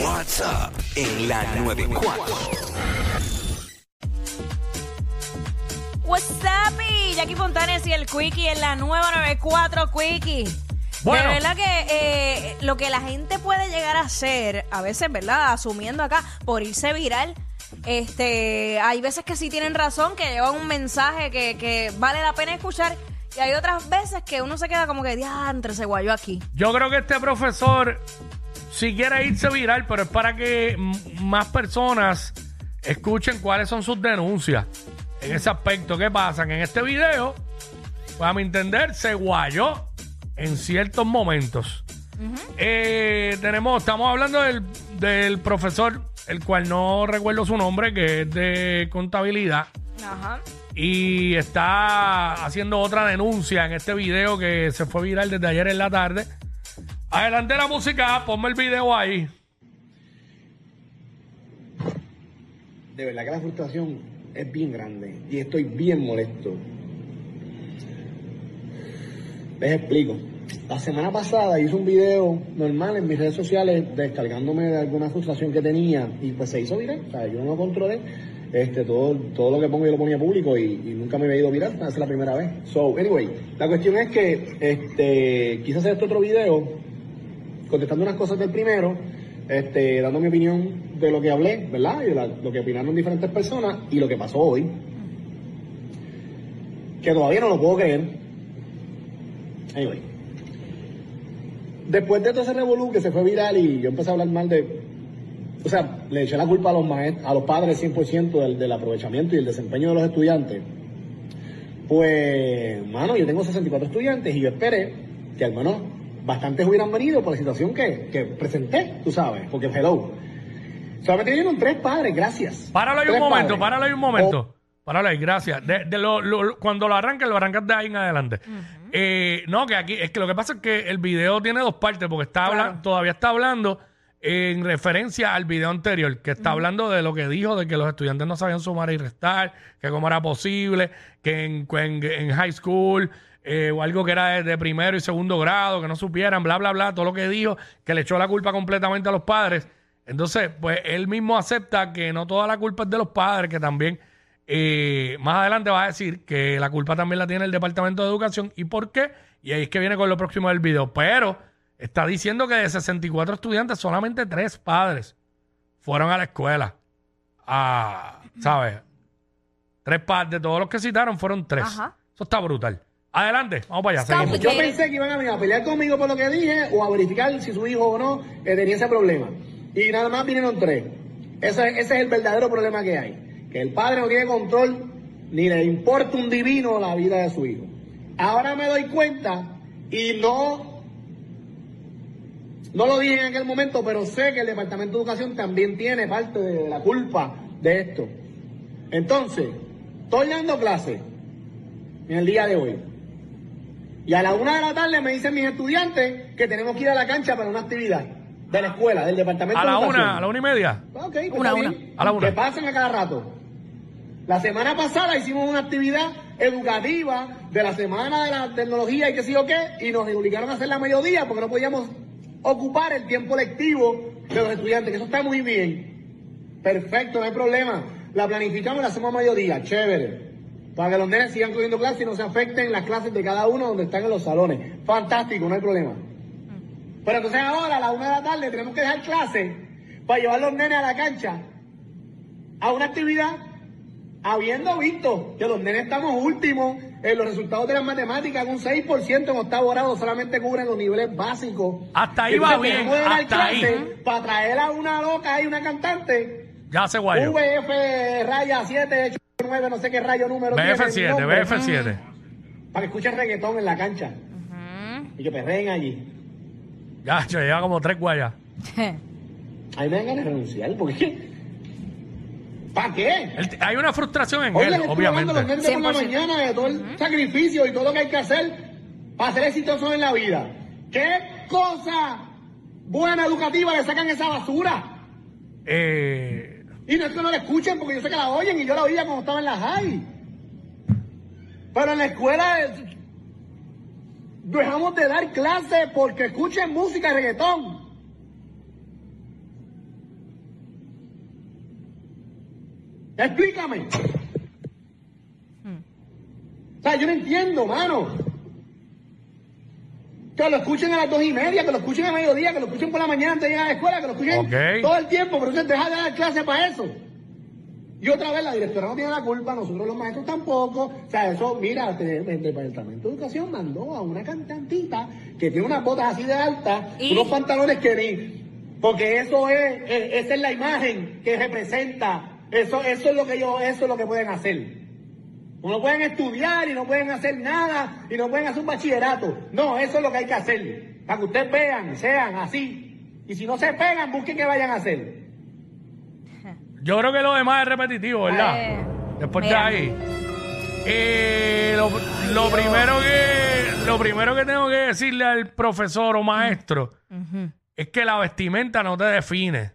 WhatsApp en la 94. What's up, y Jackie Fontanes y el Quickie en la nueva 94 Quickie. Bueno. De verdad que eh, lo que la gente puede llegar a hacer, a veces, ¿verdad? Asumiendo acá, por irse viral, este, hay veces que sí tienen razón, que llevan un mensaje que, que vale la pena escuchar, y hay otras veces que uno se queda como que, diantre, se guayó aquí. Yo creo que este profesor si quiere irse viral, pero es para que más personas escuchen cuáles son sus denuncias en ese aspecto. ¿Qué pasa? Que en este video, pues a mi entender, se guayó en ciertos momentos. Eh, tenemos, estamos hablando del, del profesor, el cual no recuerdo su nombre, que es de contabilidad. Ajá. Y está haciendo otra denuncia en este video que se fue viral desde ayer en la tarde. Adelante la música, ponme el video ahí. De verdad que la frustración es bien grande y estoy bien molesto. Les explico. La semana pasada hice un video normal en mis redes sociales descargándome de alguna frustración que tenía y pues se hizo viral. O sea, yo no lo controlé. Este, todo, todo lo que pongo yo lo ponía público y, nunca me había ido viral. Esa es la primera vez. So, anyway, la cuestión es que este, quise hacer este otro video contestando unas cosas del primero, este, dando mi opinión de lo que hablé, ¿verdad? Y de lo que opinaron diferentes personas y lo que pasó hoy. Que todavía no lo puedo creer. Anyway. Después de todo ese revolú que se fue viral y yo empecé a hablar mal de. O sea, le eché la culpa a los maest- a los padres 100% del, del aprovechamiento y el desempeño de los estudiantes. Pues, mano, yo tengo 64 estudiantes y yo esperé que al menos bastantes hubieran venido por la situación que, que presenté, tú sabes, porque hello. Solamente vinieron tres padres, gracias. Páralo ahí un Tres momento, padres. páralo ahí un momento. Páralo ahí, gracias. De, de lo- lo- cuando lo arranques, lo arrancas de ahí en adelante. Eh, no, que aquí, es que lo que pasa es que el video tiene dos partes, porque está Claro. habla- todavía está hablando en referencia al video anterior, que está hablando de lo que dijo, de que los estudiantes no sabían sumar y restar, que cómo era posible, que en, que en- en high school eh, o algo que era de, de primero y segundo grado, que no supieran, bla, bla, bla, todo lo que dijo, que le echó la culpa completamente a los padres. Entonces, pues él mismo acepta que no toda la culpa es de los padres, que también eh, más adelante va a decir que la culpa también la tiene el Departamento de Educación. ¿Y por qué? Y ahí es que viene con lo próximo del video. Pero está diciendo que de 64 estudiantes, solamente tres padres fueron a la escuela. A, ¿sabes? Tres padres, de todos los que citaron, fueron tres. Ajá. Eso está brutal. Adelante, vamos para allá. Seguimos. Yo pensé que iban a venir a pelear conmigo por lo que dije o a verificar si su hijo o no eh, tenía ese problema. Y nada más vinieron tres. Ese, ese es el verdadero problema que hay. Que el padre no tiene control ni le importa un divino la vida de su hijo. Ahora me doy cuenta y no, no lo dije en aquel momento, pero sé que el Departamento de Educación también tiene parte de la culpa de esto. Entonces, estoy dando clase en el día de hoy. Y a la una de la tarde me dicen mis estudiantes que tenemos que ir a la cancha para una actividad de la escuela, del departamento A la de una, a la una y media. Ok, pues Una, una. A la una. Que pasen a cada rato. La semana pasada hicimos una actividad educativa de la semana de la tecnología y qué sé yo qué, y nos obligaron a hacerla a mediodía porque no podíamos ocupar el tiempo lectivo de los estudiantes, que eso está muy bien. Perfecto, no hay problema. La planificamos y la hacemos a mediodía, chévere. Para que los nenes sigan cogiendo clases y no se afecten las clases de cada uno donde están en los salones. Fantástico, no hay problema. Pero entonces ahora a la una de la tarde tenemos que dejar clase para llevar los nenes a la cancha a una actividad habiendo visto que los nenes estamos últimos en los resultados de las matemáticas, un 6% en octavo grado solamente cubren los niveles básicos. Hasta ahí va bien, hasta ahí. Para traer a una loca y una cantante, Ya se guayó. VF raya 7, 9, no sé qué rayo número tiene el BF7, nombre, BF7. Para que escuchen reggaetón en la cancha y que perreen allí. Ya, che, lleva como tres guayas. A mí me dan ganas de renunciar, porque es que... ¿Para qué? Hay una frustración en Oye, él, le estoy hablando a los obviamente. por la 100%. mañana de todo el sacrificio y todo lo que hay que hacer para ser exitosos en la vida. ¿Qué cosa buena educativa le sacan esa basura? Eh, y no es que no la escuchen, porque yo sé que la oyen y yo la oía cuando estaba en la high. Pero en la escuela eh, dejamos de dar clases porque escuchen música y reggaetón. Explícame. Hmm. O sea, yo no entiendo, mano. Que lo escuchen a las dos y media, que lo escuchen a mediodía, que lo escuchen por la mañana antes de llegar a la escuela, que lo escuchen todo el tiempo, pero entonces deja de dar clase para eso. Y otra vez la directora no tiene la culpa, nosotros los maestros tampoco. O sea, eso, mira, el Departamento de Educación mandó a una cantantita que tiene unas botas así de altas, ¿Y? unos pantalones que ni. Porque eso es, esa es la imagen que representa. Eso, eso es lo que ellos, eso es lo que pueden hacer. No pueden estudiar y no pueden hacer nada y no pueden hacer un bachillerato. No, eso es lo que hay que hacer. Para que ustedes vean, sean así. Y si no se pegan, busquen qué vayan a hacer. Yo creo que lo demás es repetitivo, ¿verdad? Eh, Después de ahí. Eh, lo, lo primero que, lo primero que tengo que decirle al profesor o maestro es que la vestimenta no te define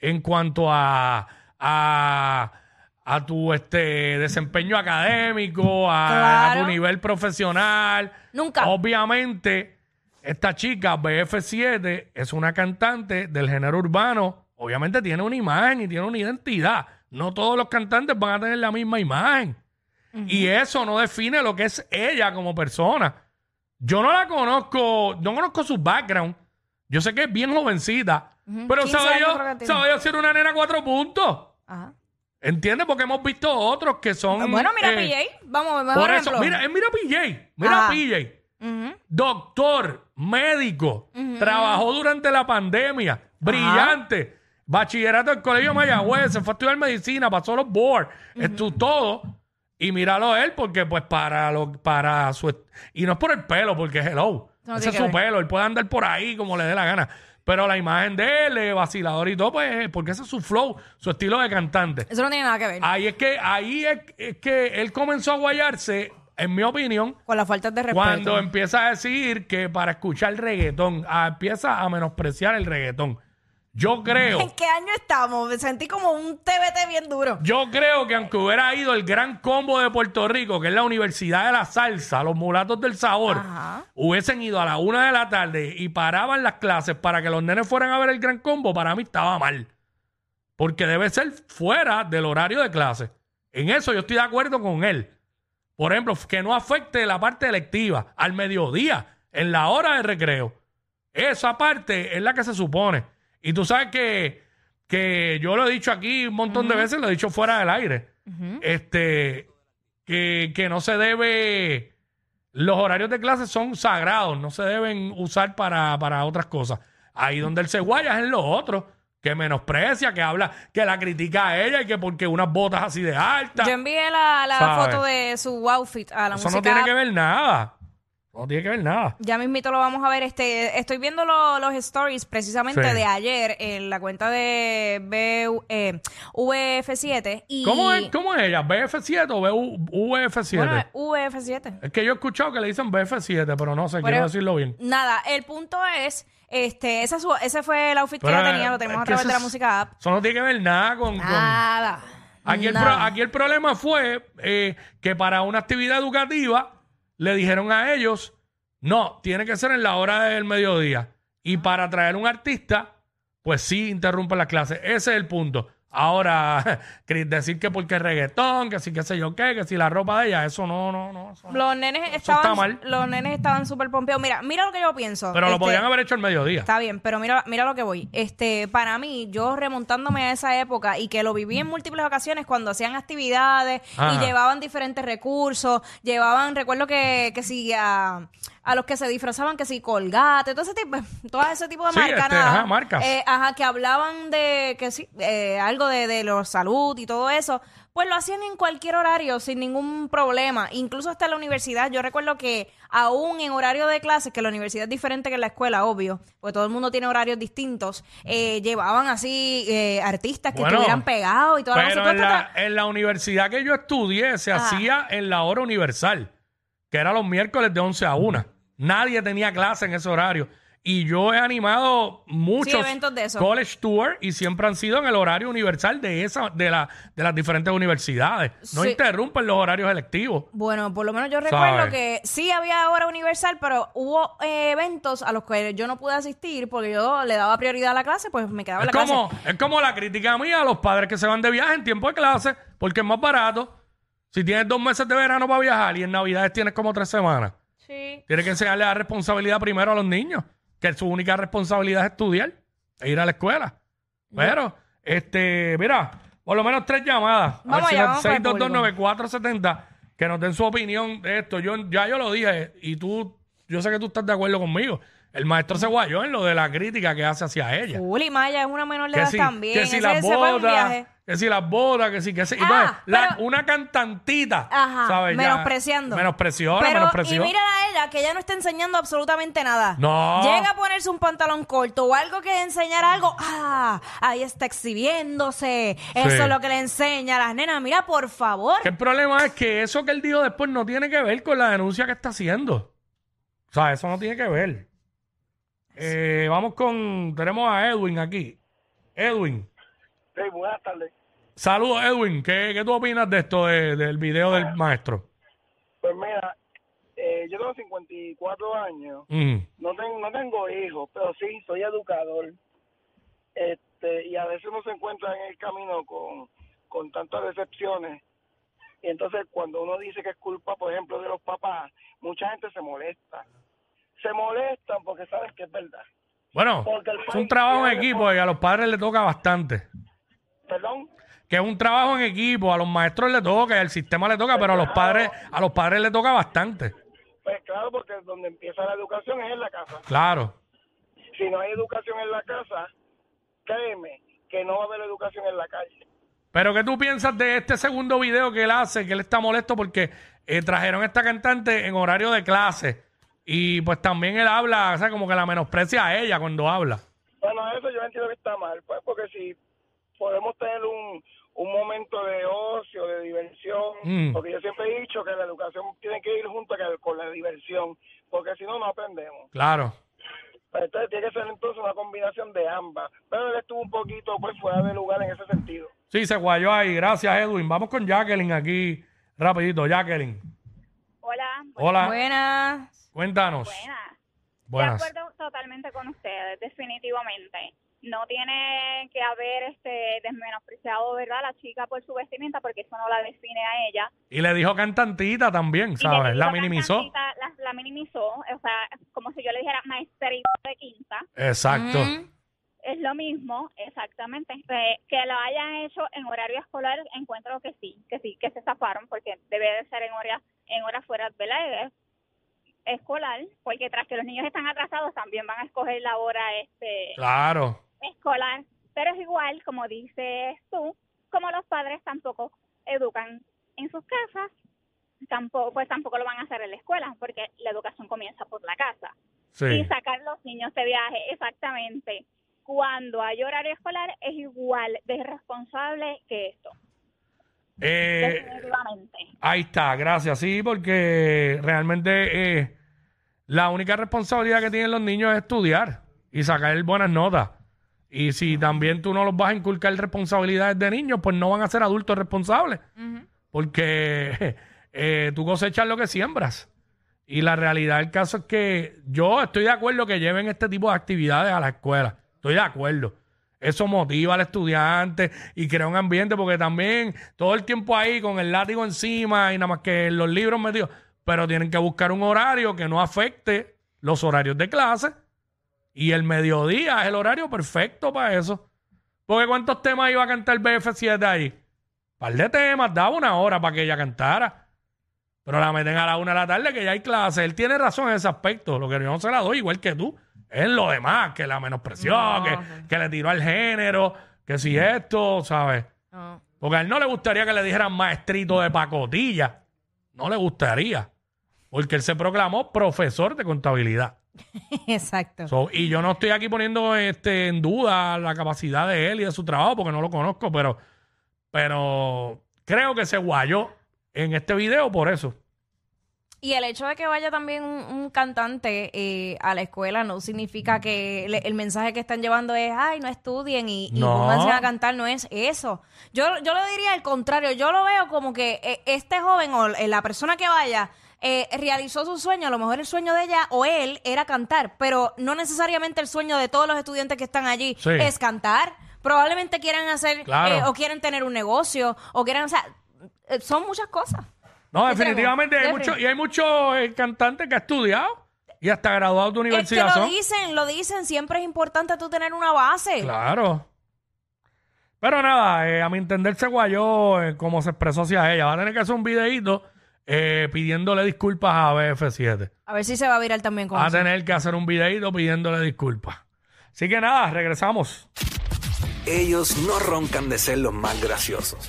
en cuanto a, a, a tu este desempeño académico, a, tu nivel profesional. Nunca. Obviamente, esta chica, BF7, es una cantante del género urbano. Obviamente tiene una imagen y tiene una identidad. No todos los cantantes van a tener la misma imagen. Y eso no define lo que es ella como persona. Yo no la conozco, no conozco su background. Yo sé que es bien jovencita, pero 15 sabe yo, sabe yo ser una nena cuatro puntos. Ajá. ¿Entiendes? Porque hemos visto otros que son. Bueno, mira eh, PJ. Vamos, mejor Por eso, mira, eh, mira PJ. Mira Ajá. PJ. Doctor, médico, trabajó durante la pandemia, brillante, bachillerato del Colegio Mayagüez, se fue a estudiar medicina, pasó los boards, estuvo todo. Y míralo él, porque pues para lo, para su y no es por el pelo, porque hello, No ese es su ver. pelo, él puede andar por ahí como le dé la gana. Pero la imagen de él, eh, vacilador y todo, pues, porque ese es su flow, su estilo de cantante. Eso no tiene nada que ver Ahí es que, ahí es, es que él comenzó a guayarse, en mi opinión, con las faltas de respeto. cuando empieza a decir que para escuchar reggaetón, ah, empieza a menospreciar el reggaetón. Yo ¿En creo, qué año estamos? Me sentí como un TBT bien duro. yo creo que aunque hubiera ido el gran combo de Puerto Rico, que es la Universidad de la Salsa, los mulatos del sabor, Ajá. hubiesen ido a la una de la tarde y paraban las clases para que los nenes fueran a ver el gran combo, para mí estaba mal. Porque debe ser fuera del horario de clase. En eso yo estoy de acuerdo con él. Por ejemplo, que no afecte la parte electiva al mediodía, en la hora de recreo. Esa parte es la que se supone. Y tú sabes que, que yo lo he dicho aquí un montón de veces, lo he dicho fuera del aire. Este, que, que no se debe. Los horarios de clase son sagrados, no se deben usar para, para otras cosas. Ahí donde él se guaya es en los otros, que menosprecia, que habla, que la critica a ella y que porque unas botas así de altas. Yo envié la, foto de su outfit a la Eso música. no tiene que ver nada. No tiene que ver nada. Ya mismito lo vamos a ver. Este, estoy viendo lo- los stories precisamente Sí. de ayer en la cuenta de B, eh, VF7 y ¿Cómo es, ¿Cómo es ella? ¿BF7 o BU UF7? bueno, VF7. es que yo he escuchado que le dicen BF7, pero no sé, Pero- quiero decirlo bien. Nada, el punto es, este, ese, su- ese fue el outfit Pero, que ella tenía, lo tenemos es a que través eso de la es- música app. Eso no tiene que ver nada con... con- Nada. Aquí, el pro- nada. aquí el problema fue eh, que para una actividad educativa le dijeron a ellos, no, tiene que ser en la hora del mediodía. Y para traer un artista, pues sí interrumpe la clase. Ese es el punto. Ahora, decir que porque es reggaetón, que sí, qué sé yo qué, que si la ropa de ella, eso no, no, no. eso. Los nenes estaban, los nenes estaban súper pompeados. Mira, mira lo que yo pienso. Pero lo Este, podían haber hecho al mediodía. Está bien, pero mira, mira lo que voy. Este, para mí, yo remontándome a esa época y que lo viví en múltiples ocasiones cuando hacían actividades Ajá. y llevaban diferentes recursos, llevaban, recuerdo que, que si a, a los que se disfrazaban, que si colgate, todo ese tipo, todo ese tipo de Sí, marcas, este, ajá, marcas. Eh, ajá, que hablaban de que sí, eh, algo de, de la salud y todo eso. Pues lo hacían en cualquier horario sin ningún problema, incluso hasta la universidad. Yo recuerdo que aún en horario de clases, que la universidad es diferente que la escuela, obvio, porque todo el mundo tiene horarios distintos, eh, llevaban así eh, artistas que Bueno, estuvieran pegados y toda la Pero cosa. en la, en la universidad que yo estudié se Ajá. hacía en la hora universal, que era los miércoles de 11 a 1. Nadie tenía clase en ese horario. y yo he animado muchos eventos de esos. college tour y siempre han sido en el horario universal de esa de, la, de las diferentes universidades. No Sí. interrumpen los horarios electivos. Bueno, por lo menos yo recuerdo ¿Sabes? que sí había hora universal, pero hubo eh, eventos a los que yo no pude asistir porque yo le daba prioridad a la clase, pues me quedaba en Es la como, clase. es como la crítica mía a los padres que se van de viaje en tiempo de clase porque es más barato. Si tienes dos meses de verano para viajar y en Navidades tienes como tres semanas, Sí. tienes que enseñarle la responsabilidad primero a los niños, que su única responsabilidad es estudiar e ir a la escuela. Pero, este, mira, por lo menos tres llamadas. A Vamos allá, vamos con el 6229470, que nos den su opinión de esto. Yo, ya yo lo dije y tú, yo sé que tú estás de acuerdo conmigo. El maestro se guayó en lo de la crítica que hace hacia ella. Uli Maya es una menor de edad si, también. que si las botas, que si las botas, que si, que si. Ah, Entonces, la- pero- una cantantita, Ajá, ¿sabes? Menospreciando. Menospreció, menospreció. y mira a ella, que ella no está enseñando absolutamente nada. No. Llega a ponerse un pantalón corto o algo que enseñar algo. Ah, ahí está exhibiéndose. Eso Sí. es lo que le enseña a las nenas. Mira, por favor. Que el problema es que eso que él dijo después no tiene que ver con la denuncia que está haciendo. O sea, eso no tiene que ver. Eh, vamos con. Tenemos a Edwin aquí. Edwin. Sí, buenas tardes. Saludos, Edwin. ¿Qué, qué tú opinas de esto de- del video del maestro? Pues mira, eh, yo tengo 54 años, Mm. no, tengo no tengo hijos, pero sí soy educador. Este, y a veces uno se encuentra en el camino con, con tantas decepciones. Y entonces cuando uno dice que es culpa, por ejemplo, de los papás, mucha gente se molesta. Se molestan porque saben que es verdad. Bueno, es un trabajo en equipo y a los padres les toca bastante. Perdón. que es un trabajo en equipo, a los maestros le toca, y al sistema le toca, pero a los padres, a los padres le toca bastante. Pues claro, porque donde empieza la educación es en la casa. Claro. Si no hay educación en la casa, créeme que no va a haber educación en la calle. Pero ¿qué tú piensas de este segundo video que él hace? Que él está molesto porque eh, trajeron a esta cantante en horario de clase. Y pues también él habla, o sea, como que la menosprecia a ella cuando habla. Bueno, eso yo entiendo que está mal, pues, porque si podemos tener un, un momento de ocio, de diversión, Mm. porque yo siempre he dicho que la educación tiene que ir junto con- la diversión, porque si no, no aprendemos. Claro. Pues entonces tiene que ser entonces una combinación de ambas. Pero él estuvo un poquito pues fuera de lugar en ese sentido. Sí, se guayó ahí. Gracias, Edwin. Vamos con Jacqueline aquí, rapidito. Jacqueline. Hola, Hola. Buenas. Cuéntanos. buenas. Buenas. De acuerdo totalmente con ustedes, definitivamente. No tiene que haber este desmenospreciado, ¿verdad? A la chica por su vestimenta, porque eso no la define a ella. Y le dijo cantantita también, ¿sabes? La minimizó. La, la minimizó, o sea, como si yo le dijera maestrita de quinta. Exacto. Mm. Es lo mismo, exactamente. Eh, que lo hayan hecho en horario escolar, encuentro que sí, que sí, que se zafaron, porque debe de ser en horas en horas fuera ¿verdad? Es- escolar, porque tras que los niños están atrasados, también van a escoger la hora este Claro. escolar. Pero es igual, como dices tú, como los padres tampoco educan en sus casas, tampoco pues tampoco lo van a hacer en la escuela, porque la educación comienza por la casa Sí. y sacar los niños de viaje exactamente cuando hay horario escolar es igual de irresponsable que esto Eh, definitivamente Ahí está, gracias. Sí, porque realmente eh, la única responsabilidad que tienen los niños es estudiar y sacar buenas notas. Y si también tú no los vas a inculcar responsabilidades de niños, pues no van a ser adultos responsables. Porque eh, tú cosechas lo que siembras. Y la realidad del caso es que yo estoy de acuerdo que lleven este tipo de actividades a la escuela. Estoy de acuerdo. Eso motiva al estudiante y crea un ambiente porque también todo el tiempo ahí con el látigo encima y nada más que los libros metidos. Pero tienen que buscar un horario que no afecte los horarios de clase. Y el mediodía es el horario perfecto para eso. Porque ¿cuántos temas iba a cantar BF7 ahí? par de temas, daba una hora para que ella cantara. Pero la meten a la una de la tarde que ya hay clase. Él tiene razón en ese aspecto. Lo que yo no se la doy, igual que tú. Es en lo demás, que la menospreció, No, que, sí. que le tiró al género, que si esto, ¿sabes? No. Porque a él no le gustaría que le dijeran maestrito de pacotilla. No le gustaría. Porque él se proclamó profesor de contabilidad. Exacto. So, y yo no estoy aquí poniendo este, en duda la capacidad de él y de su trabajo porque no lo conozco, pero, pero creo que se guayó en este video por eso. Y el hecho de que vaya también un, un cantante eh, a la escuela no significa que le- el mensaje que están llevando es, ay, no estudien y, y No. pónganse a cantar, no es eso. Yo, yo lo diría al contrario, yo lo veo como que eh, este joven o eh, la persona que vaya eh, realizó su sueño, a lo mejor el sueño de ella o él era cantar, pero no necesariamente el sueño de todos los estudiantes que están allí Sí. es cantar. Probablemente quieran hacer Claro. eh, o quieren tener un negocio o quieran, o sea, eh, son muchas cosas. No, ¿Qué definitivamente hay mucho, y hay muchos eh, cantantes que han estudiado y hasta graduados de Es que universidad lo son. dicen, lo dicen, siempre es importante tú tener una base. Claro. Pero nada, eh, a mi entender se guayó eh, como se expresó hacia ella. Va a tener que hacer un videíto eh, pidiéndole disculpas a BF7. A ver si se va a virar también con Va a eso. tener que hacer un videíto pidiéndole disculpas. Así que nada, regresamos. Ellos no roncan de ser los más graciosos,